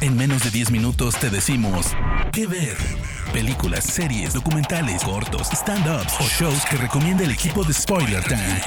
En menos de 10 minutos te decimos qué ver. Películas, series, documentales, cortos, stand-ups o shows que recomienda el equipo de Spoiler Time.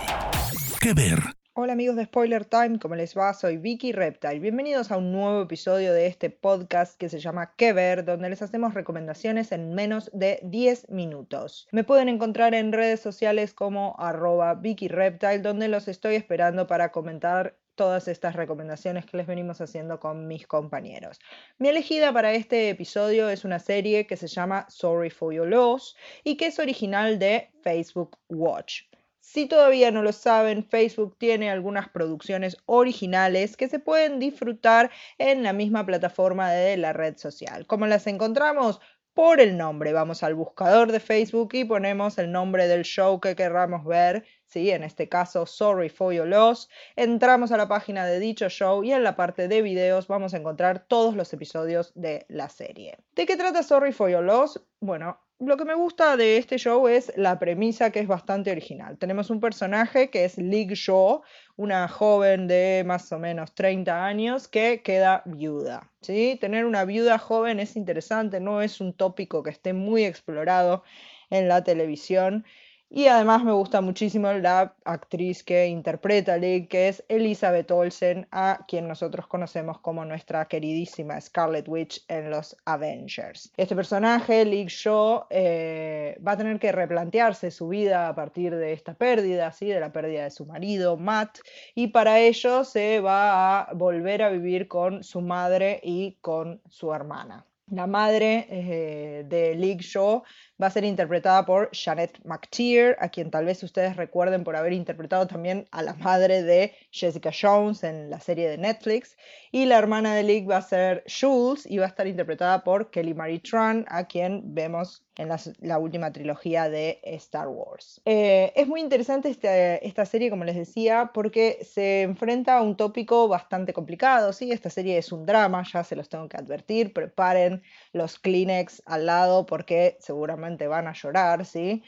¿Qué ver? Hola amigos de Spoiler Time, ¿cómo les va? Soy Vicky Reptile. Bienvenidos a un nuevo episodio de este podcast que se llama ¿Qué ver? donde les hacemos recomendaciones en menos de 10 minutos. Me pueden encontrar en redes sociales como arroba Vicky Reptile, donde los estoy esperando para comentar todas estas recomendaciones que les venimos haciendo con mis compañeros. Mi elegida para este episodio es una serie que se llama Sorry for Your Loss y que es original de Facebook Watch. Si todavía no lo saben, Facebook tiene algunas producciones originales que se pueden disfrutar en la misma plataforma de la red social. ¿Cómo las encontramos? Por el nombre. Vamos al buscador de Facebook y ponemos el nombre del show que querramos ver ¿sí? en este caso Sorry for Your Loss, entramos a la página de dicho show y en la parte de videos vamos a encontrar todos los episodios de la serie. ¿De qué trata Sorry for Your Loss? Bueno, lo que me gusta de este show es la premisa que es bastante original. Tenemos un personaje que es Lig Shaw, una joven de más o menos 30 años que queda viuda. ¿sí? Tener una viuda joven es interesante, no es un tópico que esté muy explorado en la televisión y además me gusta muchísimo la actriz que interpreta a Lee, que es Elizabeth Olsen, a quien nosotros conocemos como nuestra queridísima Scarlet Witch en los Avengers. Este personaje, Lee Shaw, eh, va a tener que replantearse su vida a partir de esta pérdida, ¿sí? de la pérdida de su marido, Matt, y para ello se va a volver a vivir con su madre y con su hermana. La madre eh, de Lee Shaw va a ser interpretada por Janet McTeer, a quien tal vez ustedes recuerden por haber interpretado también a la madre de Jessica Jones en la serie de Netflix. Y la hermana de Lick va a ser Jules y va a estar interpretada por Kelly Marie Tran, a quien vemos en la, última trilogía de Star Wars. Eh, es muy interesante este, esta serie, como les decía, porque se enfrenta a un tópico bastante complicado. ¿sí? Esta serie es un drama, ya se los tengo que advertir. Preparen los Kleenex al lado porque seguramente van a llorar, ¿sí?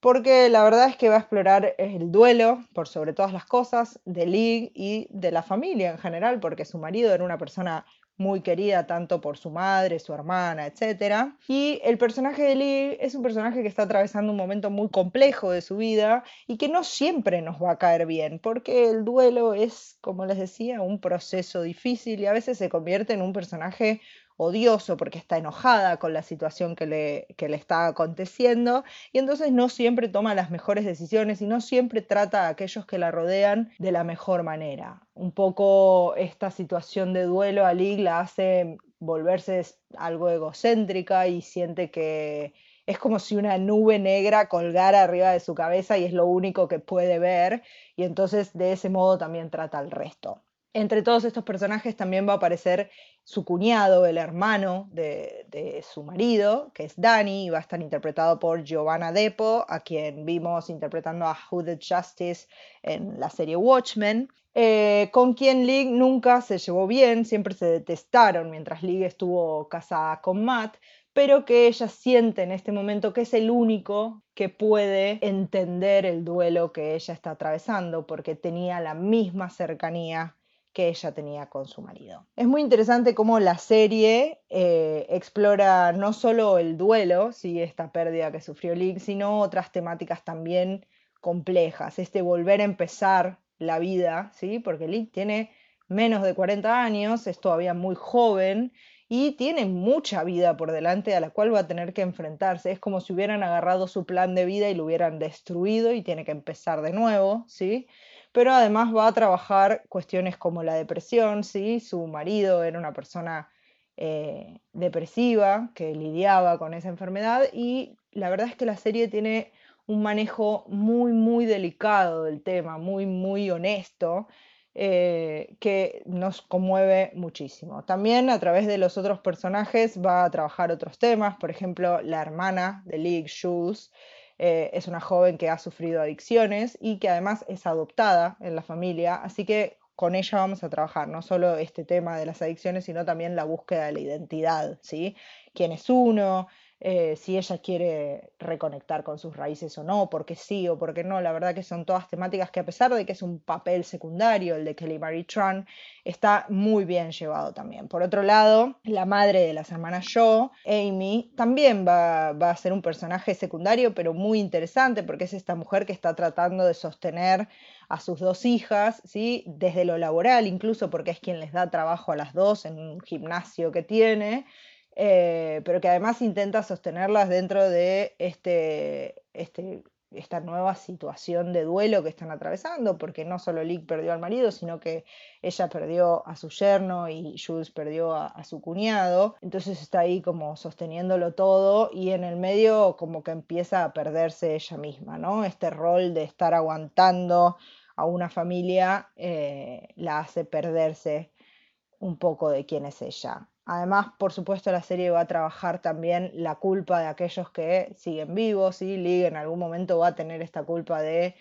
Porque la verdad es que va a explorar el duelo, por sobre todas las cosas, de Lee y de la familia en general, porque su marido era una persona muy querida tanto por su madre, su hermana, etc. Y el personaje de Lee es un personaje que está atravesando un momento muy complejo de su vida y que no siempre nos va a caer bien, porque el duelo es, como les decía, un proceso difícil y a veces se convierte en un personaje odioso porque está enojada con la situación que le, que le está aconteciendo y entonces no siempre toma las mejores decisiones y no siempre trata a aquellos que la rodean de la mejor manera. Un poco esta situación de duelo a Lig la hace volverse algo egocéntrica y siente que es como si una nube negra colgara arriba de su cabeza y es lo único que puede ver y entonces de ese modo también trata al resto. Entre todos estos personajes también va a aparecer su cuñado, el hermano de, su marido, que es Danny, y va a estar interpretado por Giovanna Depo, a quien vimos interpretando a Hooded Justice en la serie Watchmen, eh, con quien Lee nunca se llevó bien, siempre se detestaron mientras Lee estuvo casada con Matt, pero que ella siente en este momento que es el único que puede entender el duelo que ella está atravesando, porque tenía la misma cercanía que ella tenía con su marido. Es muy interesante cómo la serie eh, explora no solo el duelo, ¿sí? esta pérdida que sufrió Lick, sino otras temáticas también complejas, este volver a empezar la vida, ¿sí? porque Lick tiene menos de 40 años, es todavía muy joven y tiene mucha vida por delante a la cual va a tener que enfrentarse. Es como si hubieran agarrado su plan de vida y lo hubieran destruido y tiene que empezar de nuevo, ¿sí? Pero además va a trabajar cuestiones como la depresión, ¿sí? Su marido era una persona eh, depresiva que lidiaba con esa enfermedad y la verdad es que la serie tiene un manejo muy, muy delicado del tema, muy, muy honesto, eh, que nos conmueve muchísimo. También a través de los otros personajes va a trabajar otros temas, por ejemplo, la hermana de League, Jules, eh, es una joven que ha sufrido adicciones y que además es adoptada en la familia, así que con ella vamos a trabajar no solo este tema de las adicciones, sino también la búsqueda de la identidad, ¿sí? ¿Quién es uno? Eh, si ella quiere reconectar con sus raíces o no, porque sí o porque no. La verdad que son todas temáticas que a pesar de que es un papel secundario, el de Kelly Marie Tran, está muy bien llevado también. Por otro lado, la madre de las hermanas Joe, Amy, también va, va a ser un personaje secundario, pero muy interesante porque es esta mujer que está tratando de sostener a sus dos hijas, ¿sí? desde lo laboral incluso, porque es quien les da trabajo a las dos en un gimnasio que tiene, eh, pero que además intenta sostenerlas dentro de este, este, esta nueva situación de duelo que están atravesando, porque no solo Lick perdió al marido, sino que ella perdió a su yerno y Jules perdió a, su cuñado, entonces está ahí como sosteniéndolo todo y en el medio como que empieza a perderse ella misma, ¿no? Este rol de estar aguantando a una familia eh, la hace perderse un poco de quién es ella. Además, por supuesto, la serie va a trabajar también la culpa de aquellos que siguen vivos, y Lee en algún momento va a tener esta culpa de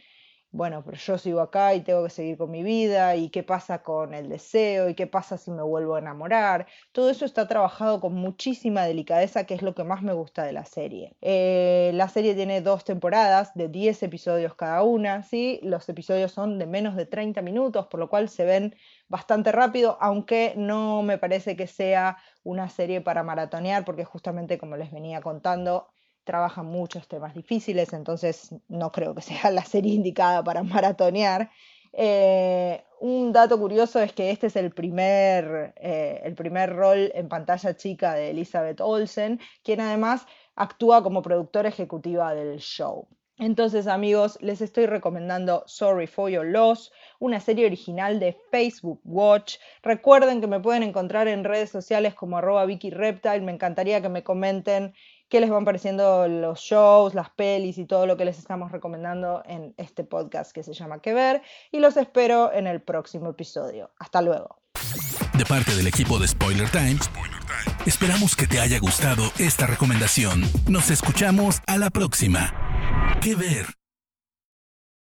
bueno, pero yo sigo acá y tengo que seguir con mi vida, y qué pasa con el deseo, y qué pasa si me vuelvo a enamorar. Todo eso está trabajado con muchísima delicadeza, que es lo que más me gusta de la serie. Eh, la serie tiene dos temporadas de 10 episodios cada una, ¿sí? Los episodios son de menos de 30 minutos, por lo cual se ven bastante rápido, aunque no me parece que sea una serie para maratonear, porque justamente como les venía contando, trabaja muchos temas difíciles, entonces no creo que sea la serie indicada para maratonear. Eh, un dato curioso es que este es el primer, eh, el primer rol en pantalla chica de Elizabeth Olsen, quien además actúa como productora ejecutiva del show. Entonces amigos, les estoy recomendando Sorry for Your Loss, una serie original de Facebook Watch. Recuerden que me pueden encontrar en redes sociales como arroba Vicky Reptile. Me encantaría que me comenten qué les van pareciendo los shows, las pelis y todo lo que les estamos recomendando en este podcast que se llama Que Ver. Y los espero en el próximo episodio. Hasta luego. De parte del equipo de Spoiler Times, esperamos que te haya gustado esta recomendación. Nos escuchamos a la próxima. Que Ver.